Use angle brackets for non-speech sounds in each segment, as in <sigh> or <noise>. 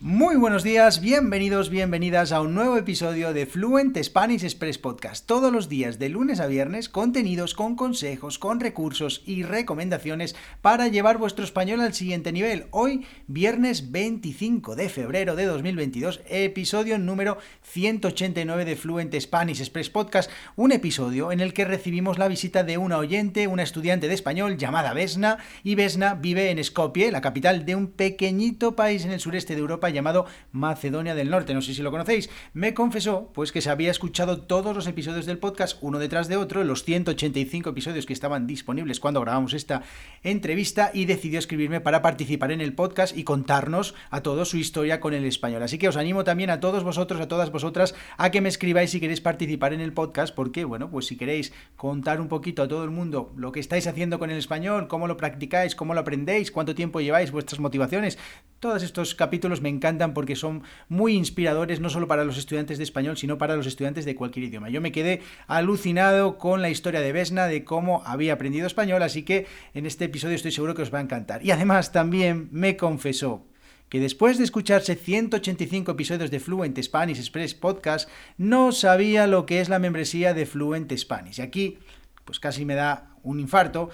Muy buenos días, bienvenidos, bienvenidas a un nuevo episodio de Fluent Spanish Express Podcast. Todos los días, de lunes a viernes, contenidos con consejos, con recursos y recomendaciones para llevar vuestro español al siguiente nivel. Hoy, viernes 25 de febrero de 2022, episodio número 189 de Fluent Spanish Express Podcast, un episodio en el que recibimos la visita de una oyente, una estudiante de español llamada Vesna, y Vesna vive en Skopje, la capital de un pequeñito país en el sureste de Europa llamado Macedonia del Norte. No sé si lo conocéis. Me confesó pues que se había escuchado todos los episodios del podcast uno detrás de otro, los 185 episodios que estaban disponibles cuando grabamos esta entrevista y decidió escribirme para participar en el podcast y contarnos a todos su historia con el español. Así que os animo también a todos vosotros, a todas vosotras, a que me escribáis si queréis participar en el podcast, porque bueno, pues si queréis contar un poquito a todo el mundo lo que estáis haciendo con el español, cómo lo practicáis, cómo lo aprendéis, cuánto tiempo lleváis, vuestras motivaciones, todos estos capítulos me encantan porque son muy inspiradores no solo para los estudiantes de español, sino para los estudiantes de cualquier idioma. Yo me quedé alucinado con la historia de Vesna, de cómo había aprendido español, así que en este episodio estoy seguro que os va a encantar. Y además también me confesó que después de escucharse 185 episodios de Fluent Spanish Express Podcast, no sabía lo que es la membresía de Fluent Spanish. Y aquí, pues casi me da un infarto,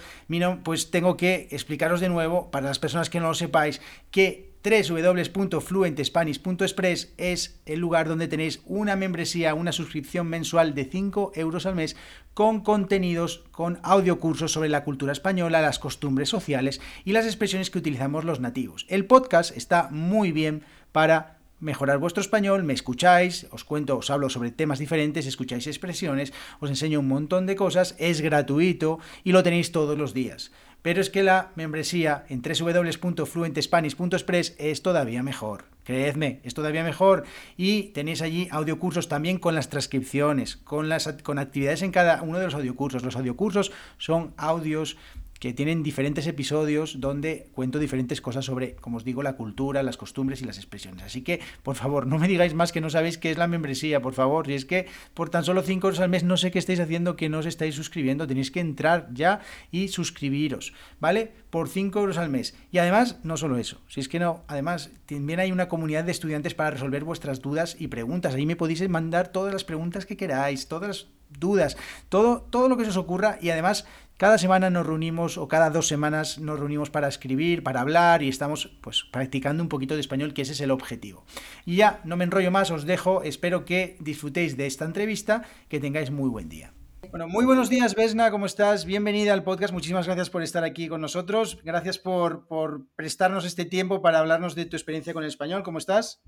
pues tengo que explicaros de nuevo, para las personas que no lo sepáis, que www.fluentespanish.express es el lugar donde tenéis una membresía, una suscripción mensual de 5 euros al mes con contenidos, con audiocursos sobre la cultura española, las costumbres sociales y las expresiones que utilizamos los nativos. El podcast está muy bien para mejorar vuestro español, me escucháis, os cuento, os hablo sobre temas diferentes, escucháis expresiones, os enseño un montón de cosas, es gratuito y lo tenéis todos los días pero es que la membresía en www.fluentespanish.express es todavía mejor. Creedme, es todavía mejor. Y tenéis allí audiocursos también con las transcripciones, con, las, con actividades en cada uno de los audiocursos. Los audiocursos son audios que tienen diferentes episodios donde cuento diferentes cosas sobre, como os digo, la cultura, las costumbres y las expresiones. Así que, por favor, no me digáis más que no sabéis qué es la membresía, por favor. Si es que por tan solo 5 euros al mes no sé qué estáis haciendo que no os estáis suscribiendo, tenéis que entrar ya y suscribiros, ¿vale? Por 5 euros al mes. Y además, no solo eso, si es que no, además, también hay una comunidad de estudiantes para resolver vuestras dudas y preguntas. Ahí me podéis mandar todas las preguntas que queráis, todas las dudas, todo, todo lo que se os ocurra y además cada semana nos reunimos o cada dos semanas nos reunimos para escribir, para hablar y estamos pues practicando un poquito de español, que ese es el objetivo. Y ya, no me enrollo más, os dejo, espero que disfrutéis de esta entrevista, que tengáis muy buen día. Bueno, muy buenos días, Vesna, ¿cómo estás? Bienvenida al podcast, muchísimas gracias por estar aquí con nosotros, gracias por, por prestarnos este tiempo para hablarnos de tu experiencia con el español, ¿cómo estás?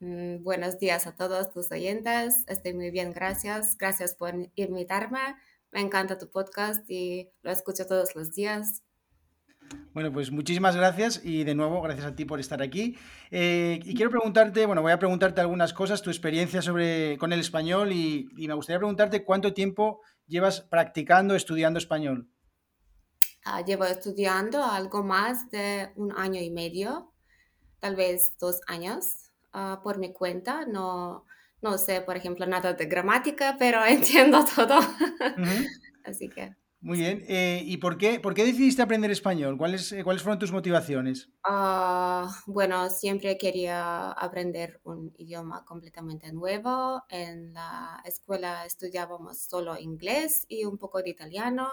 Mm, buenos días a todos tus oyentes, estoy muy bien, gracias, gracias por invitarme me encanta tu podcast y lo escucho todos los días. Bueno, pues muchísimas gracias y de nuevo gracias a ti por estar aquí. Eh, y quiero preguntarte, bueno, voy a preguntarte algunas cosas, tu experiencia sobre, con el español y, me gustaría preguntarte cuánto tiempo llevas practicando, estudiando español. Ah, llevo estudiando algo más de un año y medio, tal vez dos años, ah, por mi cuenta. No, no sé, por ejemplo, nada de gramática, pero <laughs> entiendo todo. Así que... Muy bien. Eh, ¿Y por qué, por qué decidiste aprender español? ¿Cuáles, eh, ¿Cuáles fueron tus motivaciones? Ah, bueno, siempre quería aprender un idioma completamente nuevo. En la escuela estudiábamos solo inglés y un poco de italiano.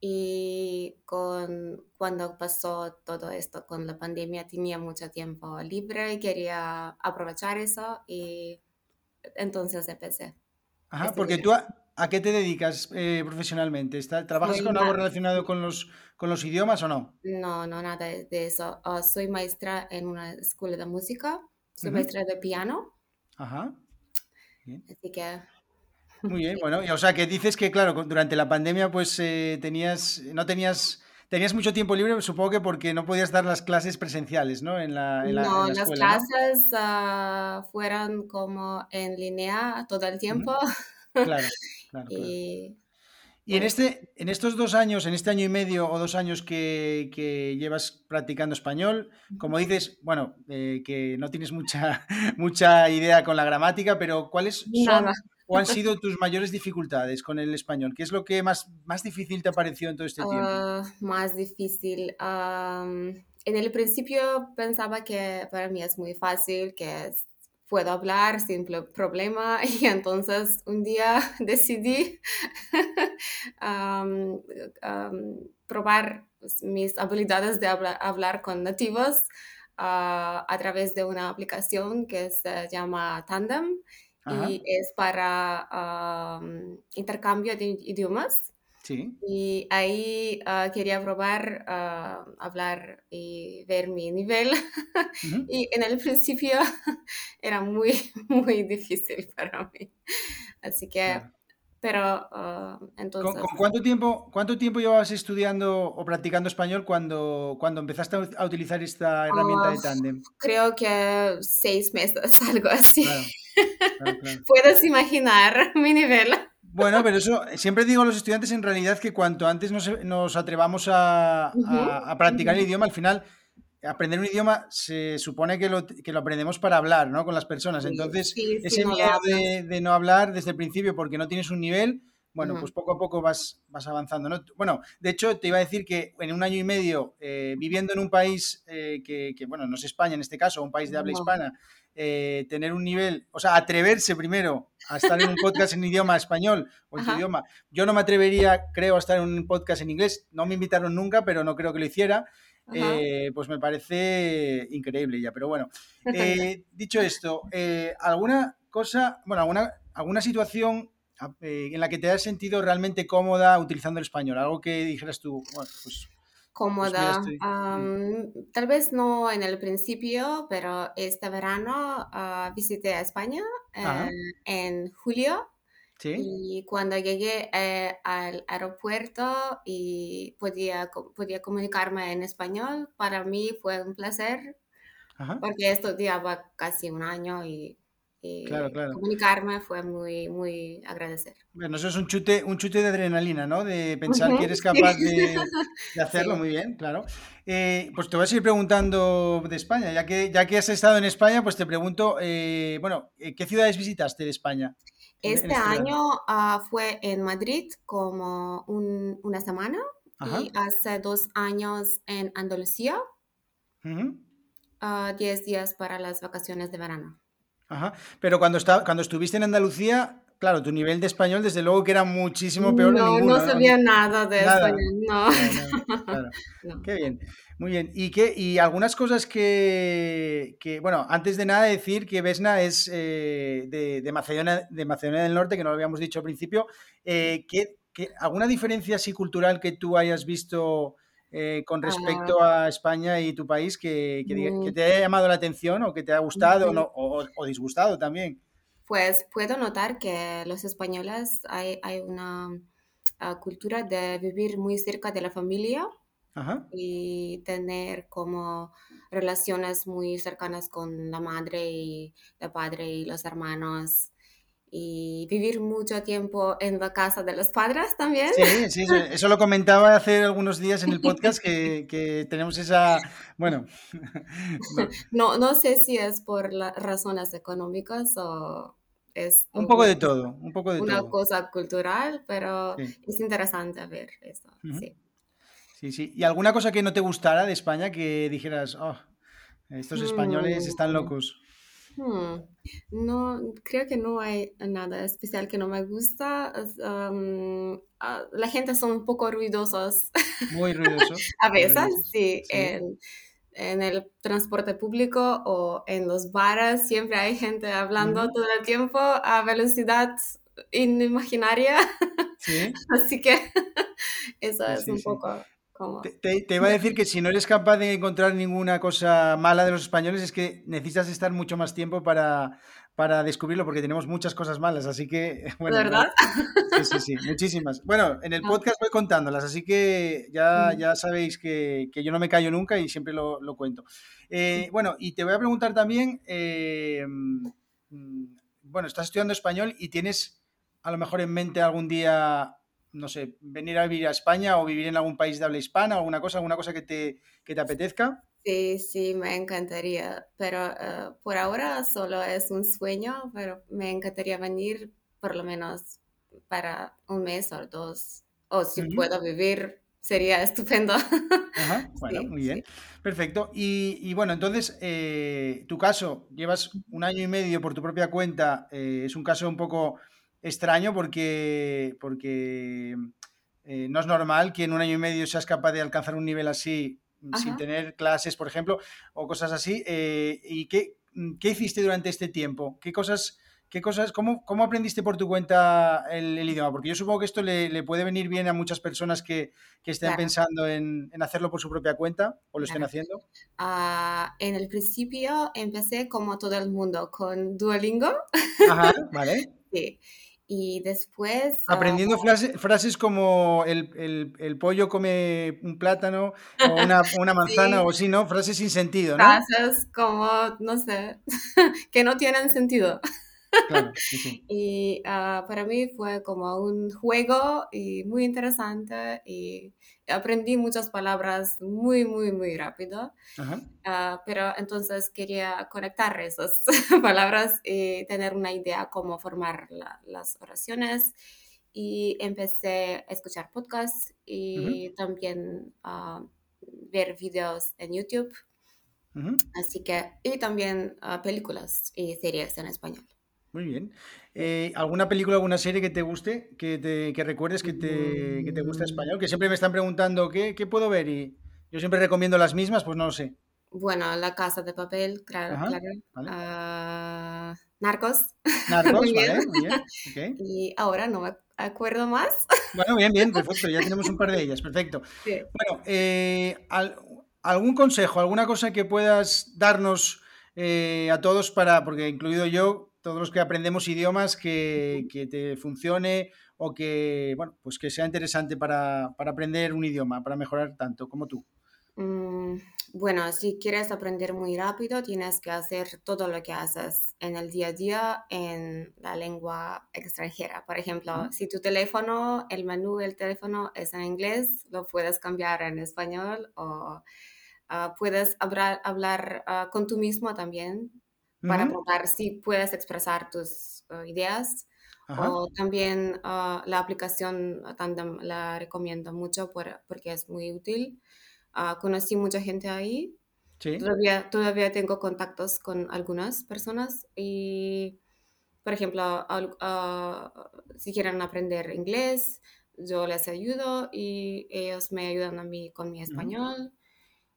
Y con, cuando pasó todo esto con la pandemia tenía mucho tiempo libre y quería aprovechar eso y entonces empecé. Ajá, este porque tú a, qué te dedicas eh, profesionalmente? ¿Trabajas con algo relacionado con los, con los idiomas o no? No, no, nada de eso. Ah, soy maestra en una escuela de música, soy maestra de piano. Ajá. Así que... Muy bien, bueno, o sea que dices que, claro, durante la pandemia pues eh, tenías, no tenías tenías mucho tiempo libre, supongo que porque no podías dar las clases presenciales, ¿no? En la, no, las clases ah, fueron como en línea todo el tiempo. Claro, <laughs> claro. y, en, este, en estos dos años, en este año y medio o dos años que, llevas practicando español, como dices, bueno, eh, que no tienes mucha, <laughs> mucha idea con la gramática, pero ¿cuáles son, o han sido tus mayores dificultades con el español? ¿Qué es lo que más, más difícil te ha parecido en todo este tiempo? Ah, más difícil. en el principio pensaba que para mí es muy fácil, que puedo hablar sin problema <laughs> y entonces un día <laughs> decidí <laughs> probar pues, mis habilidades de hablar con nativos ah, a través de una aplicación que se llama Tandem y es para intercambio de idiomas. Sí. Y ahí ah, quería probar ah, hablar y ver mi nivel. <laughs> y en el principio <laughs> era muy, <laughs> muy difícil para mí. Así que pero ah, entonces... ¿Con, cuánto, tiempo, cuánto tiempo llevabas estudiando o practicando español cuando, cuando empezaste a utilizar esta herramienta de Tandem? Creo que seis meses, algo así. <laughs> Puedes imaginar <laughs> mi nivel. Bueno, pero eso, siempre digo a los estudiantes en realidad que cuanto antes nos, nos atrevamos a, a, practicar el idioma, al final aprender un idioma se supone que lo, que lo, aprendemos para hablar, ¿no? Con las personas. Entonces, ese miedo de, no hablar desde el principio porque no tienes un nivel, bueno, pues poco a poco vas, vas avanzando, ¿no? Bueno, de hecho, te iba a decir que en un año y medio, eh, viviendo en un país eh, que, bueno, no es España en este caso, un país de habla hispana, eh, tener un nivel, o sea, atreverse primero a estar en un podcast en idioma español o en tu idioma. Yo no me atrevería, creo, a estar en un podcast en inglés. No me invitaron nunca, pero no creo que lo hiciera. Eh, pues me parece increíble ya. Pero bueno, eh, dicho esto, ¿alguna cosa, bueno, alguna, alguna situación en la que te has sentido realmente cómoda utilizando el español? Algo que dijeras tú, bueno, pues... pues cómoda. tal vez no en el principio, pero este verano uh, visité a España en julio y cuando llegué eh, al aeropuerto y podía, podía comunicarme en español, para mí fue un placer, porque estudiaba casi un año y, comunicarme fue muy, muy agradecer. Bueno, eso es un chute, un chute de adrenalina, ¿no? De pensar que eres <laughs> capaz de, hacerlo muy bien, claro. Eh, pues te voy a seguir preguntando de España, ya que, ya que has estado en España, pues te pregunto, eh, bueno, ¿qué ciudades visitaste de España? Este, este año ah, fue en Madrid como una semana y hace dos años en Andalucía, uh diez días para las vacaciones de verano. Ajá. Pero cuando, está, cuando estuviste en Andalucía, claro, tu nivel de español desde luego que era muchísimo peor. No, no sabía nada de español, <laughs> no. Qué bien, muy bien. ¿Y, qué, y algunas cosas que, bueno, antes de nada decir que Vesna es eh, de, Macedonia, de Macedonia del Norte, que no lo habíamos dicho al principio. Eh, alguna diferencia así cultural que tú hayas visto eh, con respecto ah. a España y tu país que, mm. te haya llamado la atención o que te ha gustado o disgustado también? pues puedo notar que los españoles hay, una ah, cultura de vivir muy cerca de la familia y tener como relaciones muy cercanas con la madre y el padre y los hermanos y vivir mucho tiempo en la casa de los padres también. Sí, sí, <laughs> eso lo comentaba hace algunos días en el podcast que, tenemos esa, bueno. <laughs> no. no, sé si es por las razones económicas o es... Un poco de todo, un poco de una cosa cultural, pero es interesante ver eso, sí. Sí, sí. ¿Y alguna cosa que no te gustara de España que dijeras, oh, estos españoles están mm. locos? Hmm. No, creo que no hay nada especial que no me gusta. Um, ah, la gente son un poco ruidosos. Muy <laughs> ruidosos. a veces, sí. En, el transporte público o en los bares siempre hay gente hablando todo el tiempo a velocidad inimaginaria. Sí. <laughs> Así que <laughs> eso es un poco te, te, iba a decir que si no eres capaz de encontrar ninguna cosa mala de los españoles es que necesitas estar mucho más tiempo para, para descubrirlo porque tenemos muchas cosas malas, así que... <laughs> Bueno, ¿Verdad? Sí, sí, sí, muchísimas. Bueno, en el ah. podcast voy contándolas, así que ya, mm. ya sabéis que, que yo no me callo nunca y siempre lo, lo cuento. Eh, bueno, y te voy a preguntar también, eh, mm, bueno, estás estudiando español y tienes a lo mejor en mente algún día no sé, venir a vivir a España o vivir en algún país de habla hispana, alguna cosa, alguna cosa que te, que te apetezca? Sí, sí, me encantaría, pero eh, por ahora solo es un sueño, pero me encantaría venir por lo menos para un mes o dos, o si puedo vivir, sería estupendo. Ajá, <laughs> bueno, muy bien. Perfecto. Y, bueno, entonces, eh, tu caso, llevas un año y medio por tu propia cuenta, eh, es un caso un poco extraño porque, porque eh, no es normal que en un año y medio seas capaz de alcanzar un nivel así sin tener clases, por ejemplo, o cosas así. ¿Y qué, qué hiciste durante este tiempo? ¿Qué cosas ¿Qué cosas, cómo, cómo, aprendiste por tu cuenta el, idioma? Porque yo supongo que esto le, puede venir bien a muchas personas que, que estén pensando en, en, hacerlo por su propia cuenta o lo estén haciendo. Ah, en el principio empecé como todo el mundo con Duolingo. Ajá, <laughs> vale. sí. Y después... Aprendiendo frases como el, el, el, pollo come un plátano o una, <laughs> una manzana o sí, ¿no? Frases sin sentido, ¿no? Frases como, no sé, <laughs> que no tienen sentido. Y ah, para mí fue como un juego y muy interesante y aprendí muchas palabras muy, muy, muy rápido. Ah, pero entonces quería conectar esas <laughs> palabras y tener una idea cómo formar las oraciones. Y empecé a escuchar podcasts y también a ver videos en YouTube. Así que, y también películas y series en español. Muy bien. Eh, ¿Alguna película, alguna serie que te guste, que, te, que recuerdes que te, que te gusta español? Que siempre me están preguntando ¿qué, qué puedo ver y yo siempre recomiendo las mismas, pues no lo sé. Bueno, La Casa de Papel, claro. claro. Ah, Narcos. <laughs> Narcos, vale, muy bien. <laughs> Y ahora no me acuerdo más. <laughs> Bueno, bien, bien, perfecto. Ya tenemos un par de ellas, perfecto. Bueno, eh, ¿algún consejo, alguna cosa que puedas darnos eh, a todos para, porque incluido yo, todos los que aprendemos idiomas que, te funcione o que, bueno, pues que sea interesante para, aprender un idioma, para mejorar tanto como tú. Mm, bueno, si quieres aprender muy rápido, tienes que hacer todo lo que haces en el día a día en la lengua extranjera. Por ejemplo, si tu teléfono, el menú del teléfono es en inglés, lo puedes cambiar en español o ah, puedes hablar, hablar ah, con tú mismo también para probar si puedes expresar tus uh, ideas. O también uh, la aplicación Tandem la recomiendo mucho porque es muy útil. Uh, conocí mucha gente ahí. Todavía, todavía tengo contactos con algunas personas y, por ejemplo, si quieren aprender inglés, yo les ayudo y ellos me ayudan a mí con mi español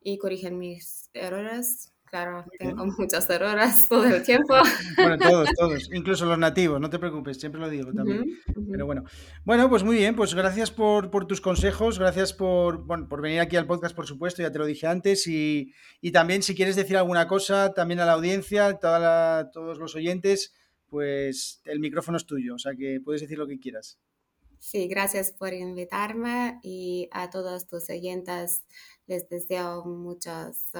y corrigen mis errores. Claro, tengo muchas horas <laughs> todo el tiempo. bueno, todos, <laughs> todos, incluso los nativos, no te preocupes, siempre lo digo también. Pero bueno, bueno, pues muy bien, pues gracias por, tus consejos, gracias por, por venir aquí al podcast, por supuesto, ya te lo dije antes, y, también si quieres decir alguna cosa, también a la audiencia, toda todos los oyentes, pues el micrófono es tuyo, o sea que puedes decir lo que quieras. Sí, gracias por invitarme y a todos tus oyentes les deseo muchas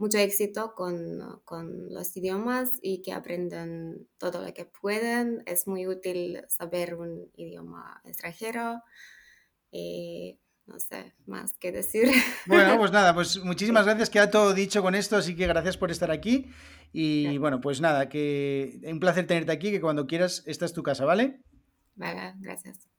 mucho éxito con, con, los idiomas y que aprendan todo lo que pueden. Es muy útil saber un idioma extranjero. Y no sé más que decir. <laughs> Bueno, pues nada, pues muchísimas gracias. Queda todo dicho con esto, así que gracias por estar aquí. Y bueno, pues nada, que un placer tenerte aquí, que cuando quieras, esta es tu casa, ¿vale? Vale, gracias.